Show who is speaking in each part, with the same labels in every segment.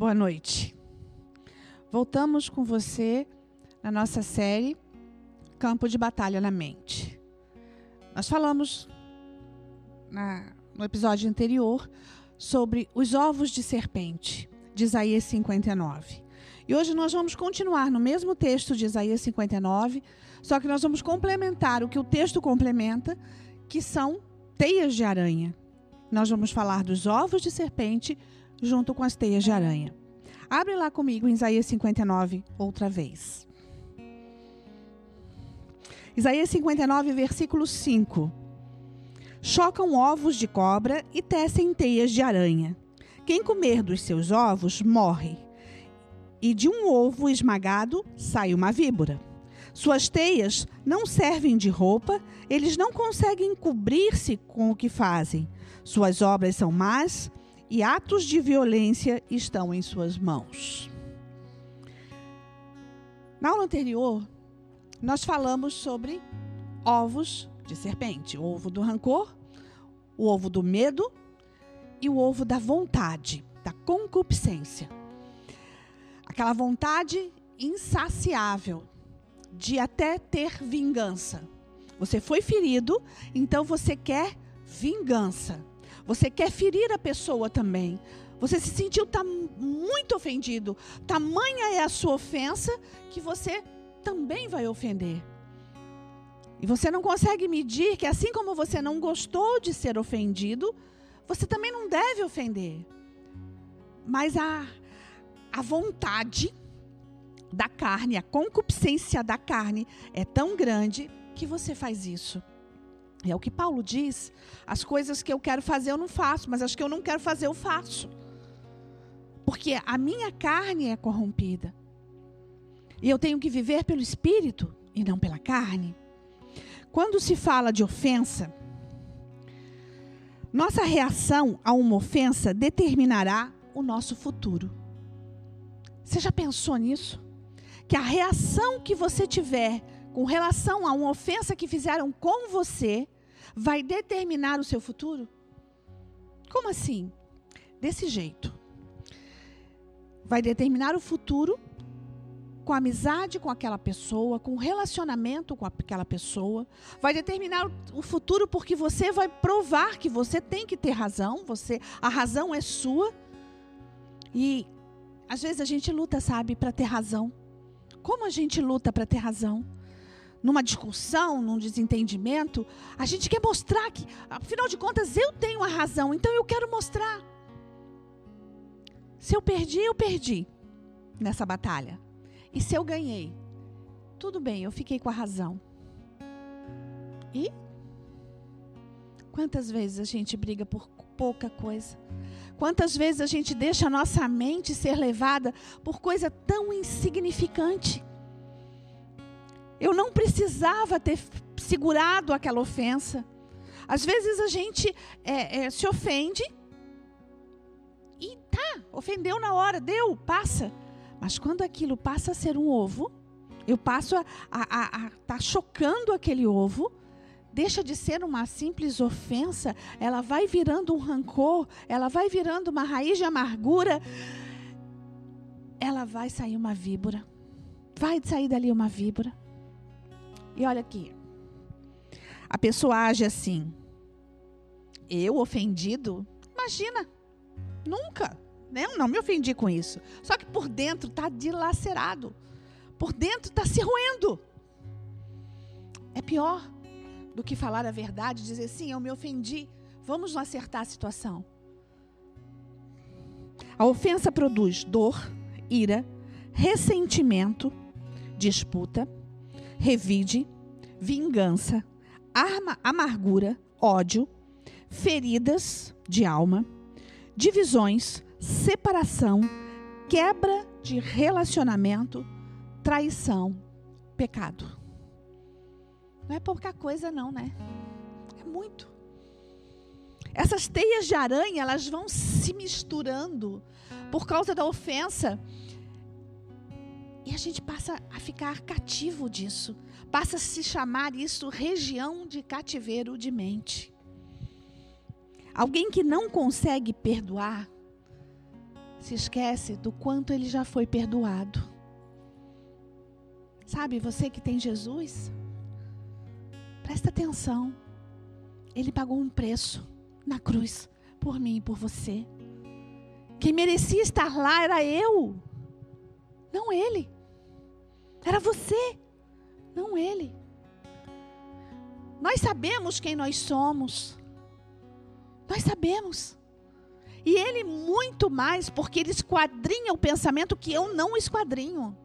Speaker 1: Boa noite. Voltamos com você na nossa série Campo de Batalha na Mente. Nós falamos na, no episódio anterior sobre os ovos de serpente, de Isaías 59. E hoje nós vamos continuar no mesmo texto de Isaías 59, só que nós vamos complementar o que o texto complementa, que são teias de aranha. Nós vamos falar dos ovos de serpente junto com as teias de aranha. Abre lá comigo em Isaías 59 outra vez. Isaías 59, versículo 5. Chocam ovos de cobra e tecem teias de aranha. Quem comer dos seus ovos morre, e de um ovo esmagado sai uma víbora. Suas teias não servem de roupa, eles não conseguem cobrir-se com o que fazem. Suas obras são más e atos de violência estão em suas mãos. Na aula anterior, nós falamos sobre ovos de serpente: o ovo do rancor, o ovo do medo e o ovo da vontade, da concupiscência. Aquela vontade insaciável de até ter vingança. Você foi ferido, então você quer vingança. Você quer ferir a pessoa também. Você se sentiu tá muito ofendido. Tamanha é a sua ofensa que você também vai ofender. E você não consegue medir que assim como você não gostou de ser ofendido, você também não deve ofender. Mas a, a vontade da carne, a concupiscência da carne é tão grande que você faz isso. É o que Paulo diz: as coisas que eu quero fazer eu não faço, mas as que eu não quero fazer eu faço. Porque a minha carne é corrompida. E eu tenho que viver pelo espírito e não pela carne. Quando se fala de ofensa, nossa reação a uma ofensa determinará o nosso futuro. Você já pensou nisso? Que a reação que você tiver com relação a uma ofensa que fizeram com você vai determinar o seu futuro? Como assim? Desse jeito. Vai determinar o futuro com amizade com aquela pessoa, com relacionamento com aquela pessoa. Vai determinar o futuro porque você vai provar que você tem que ter razão, você a razão é sua. E às vezes a gente luta, sabe, para ter razão. Como a gente luta para ter razão? Numa discussão, num desentendimento, a gente quer mostrar que, afinal de contas, eu tenho a razão, então eu quero mostrar. Se eu perdi, eu perdi nessa batalha. E se eu ganhei? Tudo bem, eu fiquei com a razão. E quantas vezes a gente briga por pouca coisa? Quantas vezes a gente deixa a nossa mente ser levada por coisa tão insignificante? Eu não precisava ter segurado aquela ofensa. Às vezes a gente é, é, se ofende e tá, ofendeu na hora, deu, passa. Mas quando aquilo passa a ser um ovo, eu passo a estar tá chocando aquele ovo, deixa de ser uma simples ofensa, ela vai virando um rancor, ela vai virando uma raiz de amargura, ela vai sair uma víbora. Vai sair dali uma víbora. E olha aqui. A pessoa age assim. Eu ofendido? Imagina. Nunca. Né? Eu não me ofendi com isso. Só que por dentro está dilacerado. Por dentro está se roendo. É pior do que falar a verdade, dizer sim, eu me ofendi. Vamos acertar a situação. A ofensa produz dor, ira, ressentimento, disputa, revide, vingança, arma, amargura, ódio, feridas de alma, divisões, separação, quebra de relacionamento, traição, pecado. Não é pouca coisa não, né? É muito. Essas teias de aranha, elas vão se misturando por causa da ofensa. E a gente passa a ficar cativo disso. Passa a se chamar isso região de cativeiro de mente. Alguém que não consegue perdoar, se esquece do quanto ele já foi perdoado. Sabe, você que tem Jesus, presta atenção. Ele pagou um preço na cruz por mim e por você. Quem merecia estar lá era eu, não ele. Era você, não ele. Nós sabemos quem nós somos. Nós sabemos. E ele muito mais, porque ele esquadrinha o pensamento que eu não esquadrinho.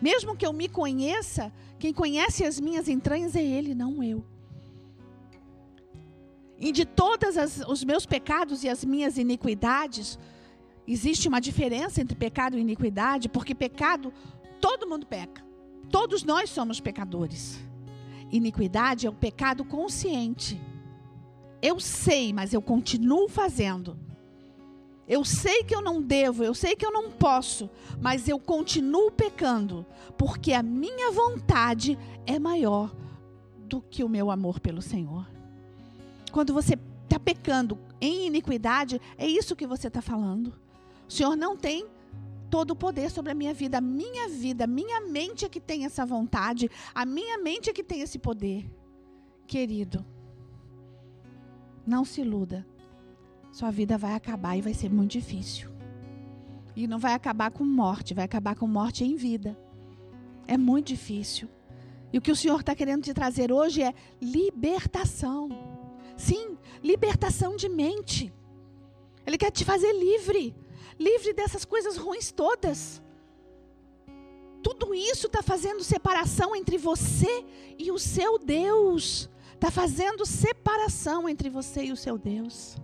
Speaker 1: Mesmo que eu me conheça, quem conhece as minhas entranhas é ele, não eu. E de todos os meus pecados e as minhas iniquidades, existe uma diferença entre pecado e iniquidade, porque pecado, todo mundo peca. Todos nós somos pecadores. Iniquidade é o pecado consciente. Eu sei, mas eu continuo fazendo. Eu sei que eu não devo, eu sei que eu não posso, mas eu continuo pecando, porque a minha vontade é maior do que o meu amor pelo Senhor. Quando você está pecando em iniquidade, é isso que você está falando. O Senhor não tem todo o poder sobre a minha vida. A minha vida, a minha mente é que tem essa vontade, a minha mente é que tem esse poder. Querido, não se iluda. Sua vida vai acabar e vai ser muito difícil. E não vai acabar com morte, vai acabar com morte em vida. É muito difícil. E o que o Senhor está querendo te trazer hoje é libertação. Sim, libertação de mente. Ele quer te fazer livre, livre dessas coisas ruins todas. Tudo isso está fazendo separação entre você e o seu Deus. Está fazendo separação entre você e o seu Deus.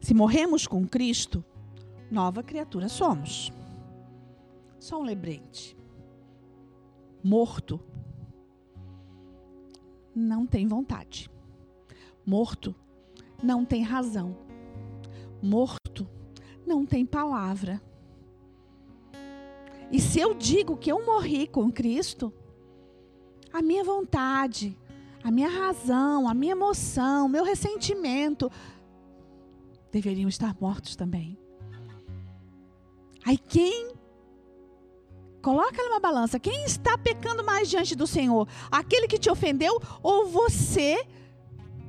Speaker 1: Se morremos com Cristo, nova criatura somos. Só um lembrete. Morto não tem vontade. Morto não tem razão. Morto não tem palavra. E se eu digo que eu morri com Cristo, a minha vontade, a minha razão, a minha emoção, meu ressentimento deveriam estar mortos também. Aí quem Coloca numa balança. Quem está pecando mais diante do Senhor? Aquele que te ofendeu ou você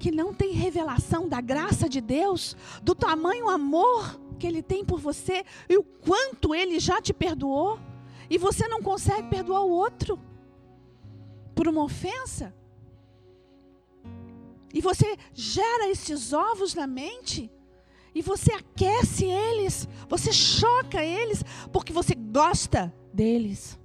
Speaker 1: que não tem revelação da graça de Deus, do tamanho amor que ele tem por você e o quanto ele já te perdoou e você não consegue perdoar o outro por uma ofensa? E você gera esses ovos na mente? E você aquece eles, você choca eles, porque você gosta deles.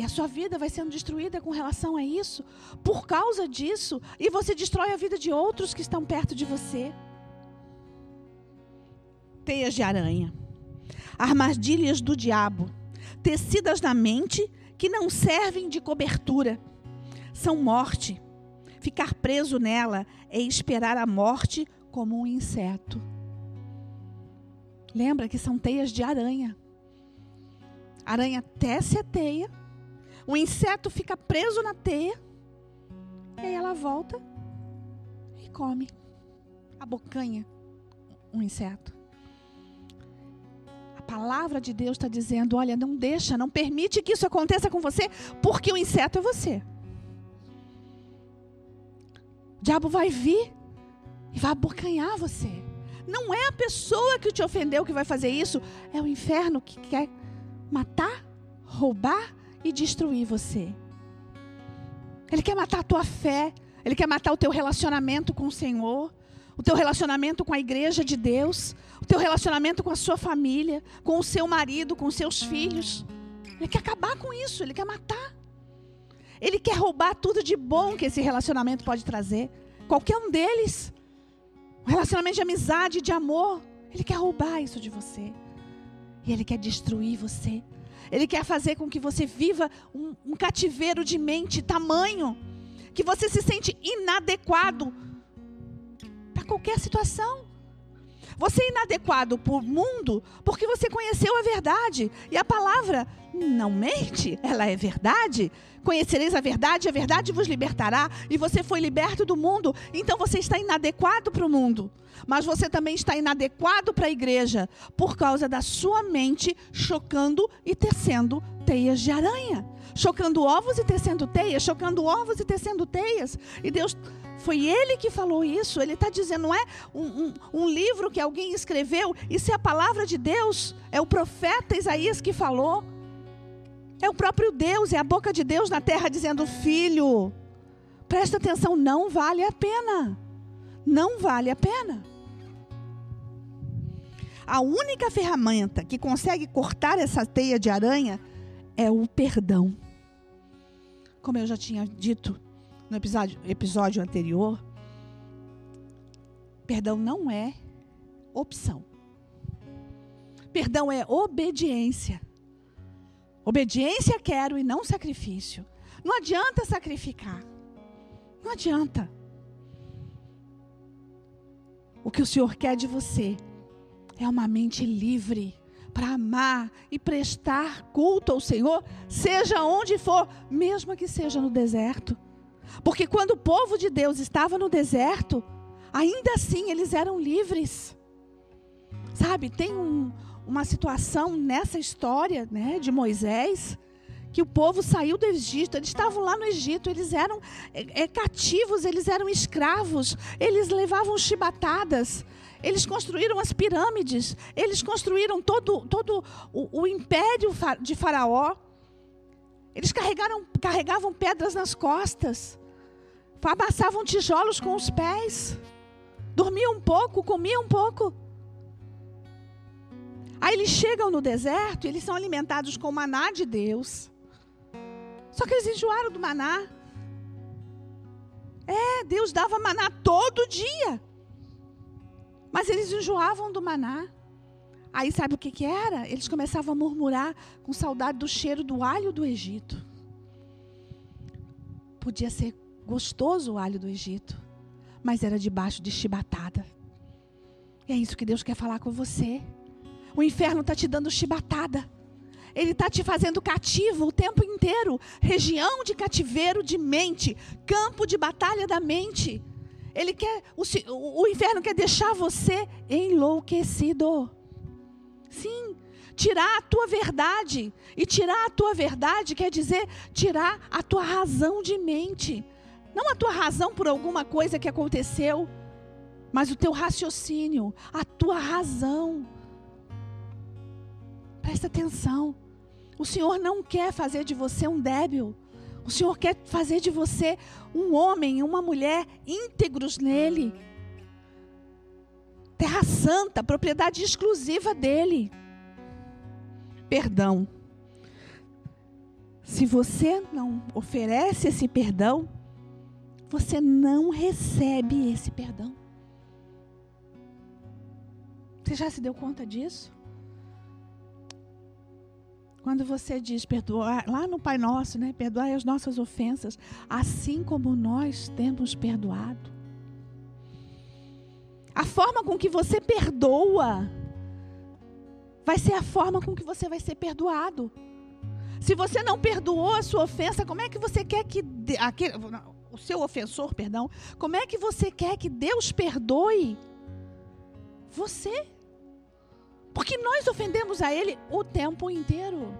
Speaker 1: E a sua vida vai sendo destruída com relação a isso, por causa disso, e você destrói a vida de outros que estão perto de você. Teias de aranha, armadilhas do diabo, tecidas na mente que não servem de cobertura, são morte. Ficar preso nela é esperar a morte como um inseto. Lembra que são teias de aranha. Aranha tece a teia, o inseto fica preso na teia, e aí ela volta e come. A bocanha, um inseto. A palavra de Deus está dizendo: olha, não deixa, não permite que isso aconteça com você, porque o inseto é você. O diabo vai vir e vai abocanhar você. Não é a pessoa que te ofendeu que vai fazer isso, é o inferno que quer matar, roubar e destruir você. Ele quer matar a tua fé, ele quer matar o teu relacionamento com o Senhor, o teu relacionamento com a igreja de Deus, o teu relacionamento com a sua família, com o seu marido, com os seus filhos. Ele quer acabar com isso, ele quer matar. Ele quer roubar tudo de bom que esse relacionamento pode trazer. Qualquer um deles. Um relacionamento de amizade, de amor. Ele quer roubar isso de você. E Ele quer destruir você. Ele quer fazer com que você viva um, um cativeiro de mente tamanho que você se sente inadequado para qualquer situação. Você é inadequado para o mundo porque você conheceu a verdade. E a palavra não mente, ela é verdade. Conhecereis a verdade, a verdade vos libertará. E você foi liberto do mundo, então você está inadequado para o mundo. Mas você também está inadequado para a igreja por causa da sua mente chocando e tecendo teias de aranha. Chocando ovos e tecendo teias, chocando ovos e tecendo teias. E Deus foi ele que falou isso. Ele está dizendo, não é um, um, um, livro que alguém escreveu. Isso é a palavra de Deus. É o profeta Isaías que falou. É o próprio Deus, é a boca de Deus na terra dizendo: Filho, presta atenção, não vale a pena. Não vale a pena. A única ferramenta que consegue cortar essa teia de aranha é o perdão. Como eu já tinha dito no episódio, episódio anterior, perdão não é opção. Perdão é obediência. Obediência quero e não sacrifício. Não adianta sacrificar. Não adianta. O que o Senhor quer de você é uma mente livre para amar e prestar culto ao Senhor, seja onde for, mesmo que seja no deserto. Porque quando o povo de Deus estava no deserto, ainda assim eles eram livres. Sabe, tem um, uma situação nessa história né, de Moisés, que o povo saiu do Egito, eles estavam lá no Egito, eles eram é, é, cativos, eles eram escravos, eles levavam chibatadas, eles construíram as pirâmides, eles construíram todo, todo o, o império de Faraó, eles carregaram, carregavam pedras nas costas, amassavam tijolos com os pés, dormiam um pouco, comiam um pouco. Aí eles chegam no deserto, eles são alimentados com o maná de Deus. Só que eles enjoaram do maná. É, Deus dava maná todo dia. Mas eles enjoavam do maná. Aí sabe o que, que era? Eles começavam a murmurar com saudade do cheiro do alho do Egito. Podia ser gostoso o alho do Egito, mas era debaixo de chibatada. E é isso que Deus quer falar com você. O inferno está te dando chibatada. Ele está te fazendo cativo o tempo inteiro. Região de cativeiro de mente. Campo de batalha da mente. Ele quer, o, o, inferno quer deixar você enlouquecido. Sim, tirar a tua verdade. E tirar a tua verdade quer dizer tirar a tua razão de mente. Não a tua razão por alguma coisa que aconteceu, mas o teu raciocínio, a tua razão. Presta atenção. O Senhor não quer fazer de você um débil. O Senhor quer fazer de você um homem, uma mulher íntegros nele. Terra santa, propriedade exclusiva dele. Perdão. Se você não oferece esse perdão, você não recebe esse perdão. Você já se deu conta disso? Quando você diz perdoar, lá no Pai Nosso, né? Perdoar as nossas ofensas, assim como nós temos perdoado. A forma com que você perdoa vai ser a forma com que você vai ser perdoado. Se você não perdoou a sua ofensa, como é que você quer que aquele, o seu ofensor, perdão, como é que você quer que Deus perdoe você? Porque nós ofendemos a Ele o tempo inteiro.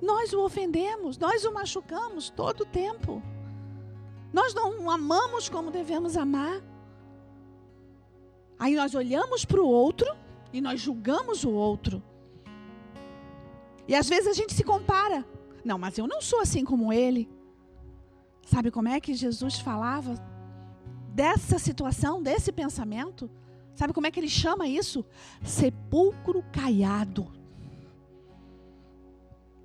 Speaker 1: Nós o ofendemos, nós o machucamos todo o tempo. Nós não o amamos como devemos amar. Aí nós olhamos para o outro e nós julgamos o outro. E às vezes a gente se compara. Não, mas eu não sou assim como ele. Sabe como é que Jesus falava dessa situação, desse pensamento? Sabe como é que ele chama isso? Sepulcro caiado.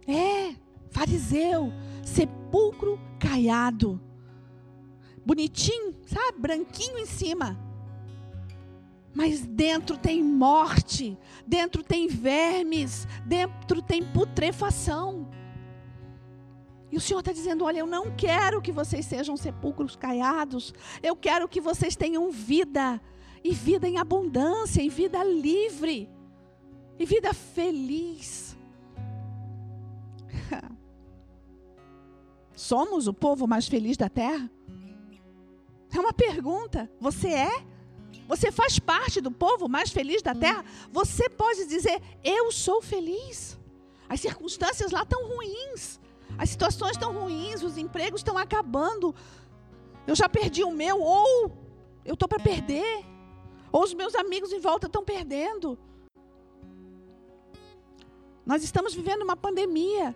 Speaker 1: É, fariseu, sepulcro caiado. Bonitinho, sabe? Branquinho em cima. Mas dentro tem morte, dentro tem vermes, dentro tem putrefação. E o Senhor está dizendo: olha, eu não quero que vocês sejam sepulcros caiados, eu quero que vocês tenham vida e vida em abundância, e vida livre, e vida feliz. Somos o povo mais feliz da terra? É uma pergunta. Você é? Você faz parte do povo mais feliz da terra? Você pode dizer: Eu sou feliz. As circunstâncias lá estão ruins. As situações estão ruins, os empregos estão acabando. Eu já perdi o meu, ou eu estou para perder. Ou os meus amigos em volta estão perdendo. Nós estamos vivendo uma pandemia.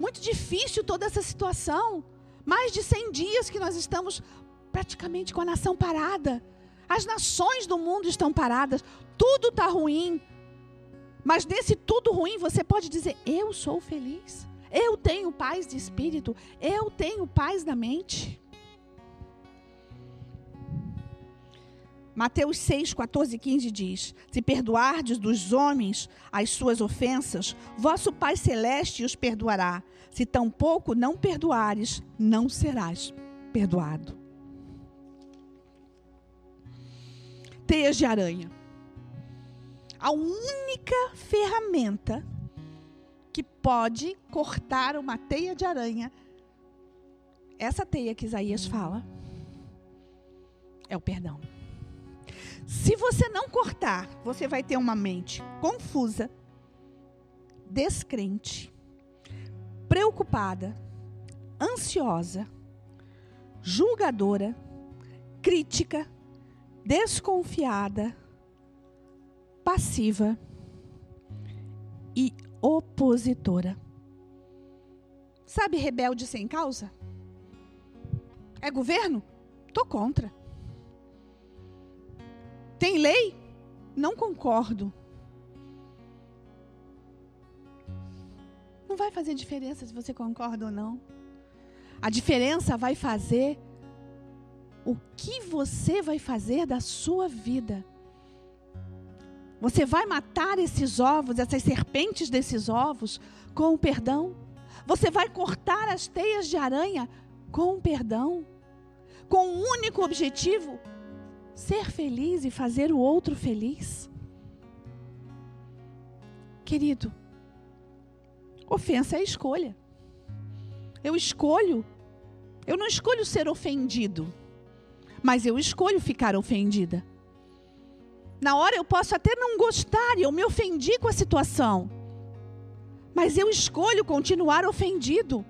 Speaker 1: Muito difícil toda essa situação. Mais de 100 dias que nós estamos praticamente com a nação parada. As nações do mundo estão paradas. Tudo está ruim. Mas nesse tudo ruim você pode dizer: Eu sou feliz. Eu tenho paz de espírito. Eu tenho paz da mente. Mateus 6, 14 e 15 diz: Se perdoardes dos homens as suas ofensas, vosso Pai Celeste os perdoará. Se tampouco não perdoares, não serás perdoado. Teias de aranha. A única ferramenta que pode cortar uma teia de aranha, essa teia que Isaías fala, é o perdão. Se você não cortar, você vai ter uma mente confusa, descrente, preocupada, ansiosa, julgadora, crítica, desconfiada, passiva e opositora. Sabe rebelde sem causa? É governo? Tô contra. Tem lei? Não concordo. Não vai fazer diferença se você concorda ou não. A diferença vai fazer o que você vai fazer da sua vida. Você vai matar esses ovos, essas serpentes desses ovos, com o perdão? Você vai cortar as teias de aranha com o perdão? Com o um único objetivo: ser feliz e fazer o outro feliz? Querido, ofensa é escolha. Eu escolho, eu não escolho ser ofendido, mas eu escolho ficar ofendida. Na hora eu posso até não gostar e eu me ofendi com a situação. Mas eu escolho continuar ofendido.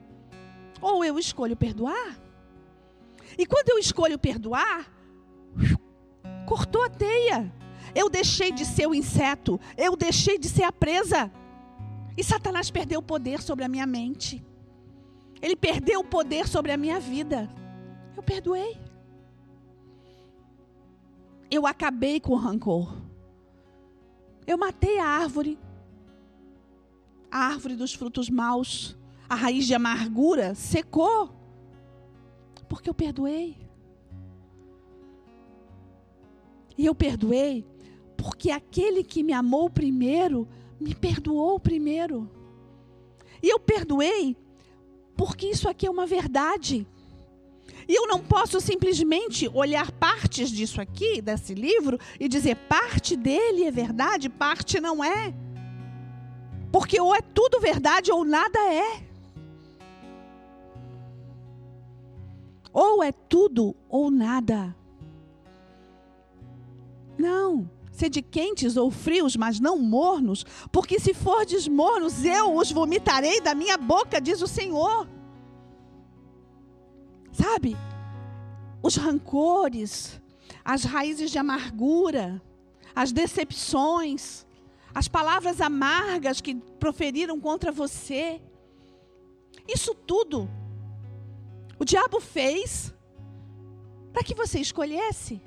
Speaker 1: Ou eu escolho perdoar. E quando eu escolho perdoar, cortou a teia. Eu deixei de ser o inseto. Eu deixei de ser a presa. E Satanás perdeu o poder sobre a minha mente. Ele perdeu o poder sobre a minha vida. Eu perdoei eu acabei com o rancor. Eu matei a árvore, a árvore dos frutos maus, a raiz de amargura secou, porque eu perdoei. E eu perdoei porque aquele que me amou primeiro, me perdoou primeiro. E eu perdoei porque isso aqui é uma verdade. E eu não posso simplesmente olhar partes disso aqui, desse livro, e dizer parte dele é verdade, parte não é. Porque ou é tudo verdade ou nada é. Ou é tudo ou nada. Não. Sede quentes ou frios, mas não mornos, porque se fordes mornos, eu os vomitarei da minha boca, diz o Senhor. Sabe? Os rancores, as raízes de amargura, as decepções, as palavras amargas que proferiram contra você. Isso tudo o diabo fez para que você escolhesse.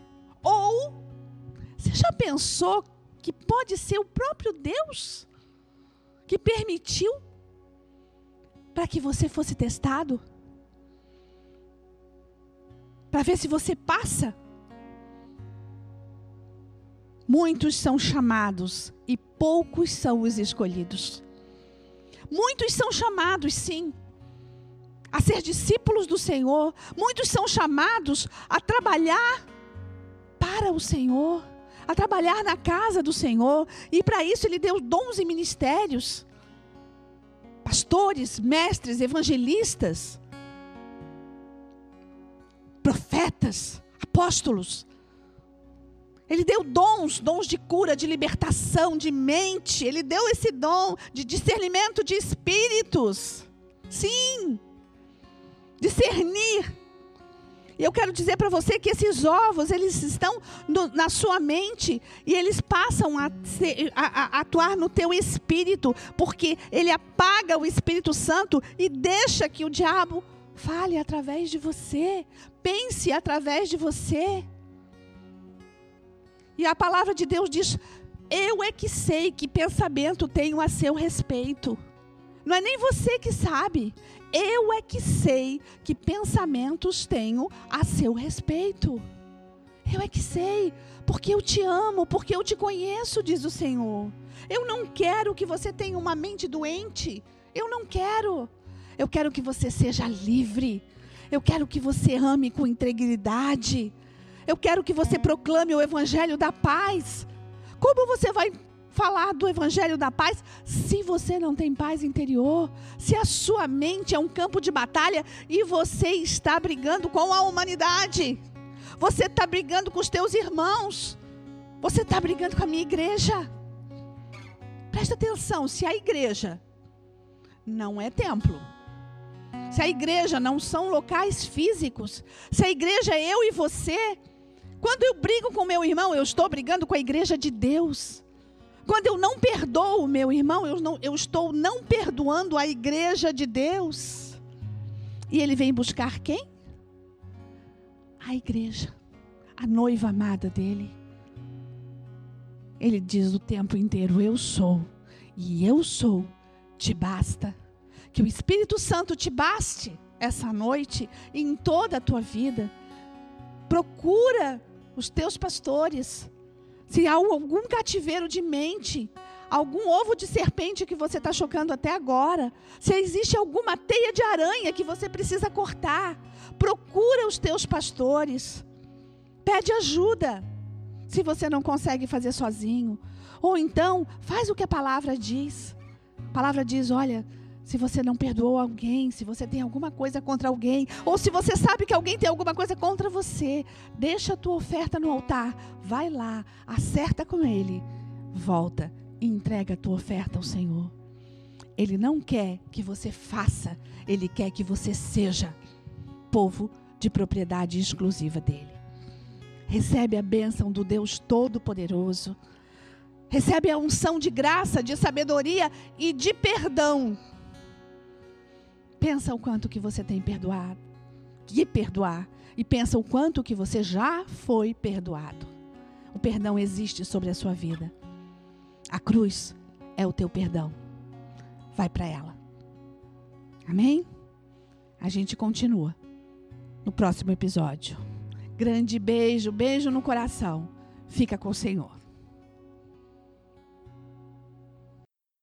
Speaker 1: Ou você já pensou que pode ser o próprio Deus que permitiu para que você fosse testado? para ver se você passa. Muitos são chamados e poucos são os escolhidos. Muitos são chamados, sim, a ser discípulos do Senhor. Muitos são chamados a trabalhar para o Senhor, a trabalhar na casa do Senhor. E para isso ele deu dons e ministérios. Pastores, mestres, evangelistas, profetas, apóstolos. Ele deu dons, dons de cura, de libertação, de mente. Ele deu esse dom de discernimento de espíritos. Sim. Discernir. E eu quero dizer para você que esses ovos, eles estão no, na sua mente e eles passam a, ser, a, a, atuar no teu espírito, porque ele apaga o Espírito Santo e deixa que o diabo fale através de você, pense através de você. E a palavra de Deus diz: Eu é que sei que pensamento tenho a seu respeito. Não é nem você que sabe. Eu é que sei que pensamentos tenho a seu respeito. Eu é que sei, porque eu te amo, porque eu te conheço, diz o Senhor. Eu não quero que você tenha uma mente doente. Eu não quero. Eu quero que você seja livre. Eu quero que você ame com integridade. Eu quero que você proclame o evangelho da paz. Como você vai falar do evangelho da paz se você não tem paz interior? Se a sua mente é um campo de batalha e você está brigando com a humanidade? Você está brigando com os teus irmãos? Você está brigando com a minha igreja? Presta atenção, se a igreja não é templo, se a igreja não são locais físicos, se a igreja é eu e você, quando eu brigo com meu irmão, eu estou brigando com a igreja de Deus. Quando eu não perdoo meu irmão, eu, não, eu estou não perdoando a igreja de Deus. E ele vem buscar quem? A igreja, a noiva amada dele. Ele diz o tempo inteiro: Eu sou, e eu sou, te basta. Que o Espírito Santo te baste essa noite e em toda a tua vida. Procura os teus pastores. Se há algum cativeiro de mente, algum ovo de serpente que você está chocando até agora, se existe alguma teia de aranha que você precisa cortar, procura os teus pastores. Pede ajuda, se você não consegue fazer sozinho. Ou então, faz o que a palavra diz. A palavra diz: olha, se você não perdoou alguém, se você tem alguma coisa contra alguém, ou se você sabe que alguém tem alguma coisa contra você, deixa a tua oferta no altar, vai lá, acerta com ele, volta e entrega a tua oferta ao Senhor. Ele não quer que você faça, ele quer que você seja povo de propriedade exclusiva dele. Recebe a bênção do Deus Todo-Poderoso. Recebe a unção de graça, de sabedoria e de perdão Pensa o quanto que você tem perdoado, que perdoar, e pensa o quanto que você já foi perdoado. O perdão existe sobre a sua vida. A cruz é o teu perdão. Vai para ela. Amém? A gente continua no próximo episódio. Grande beijo, beijo no coração. Fica com o Senhor.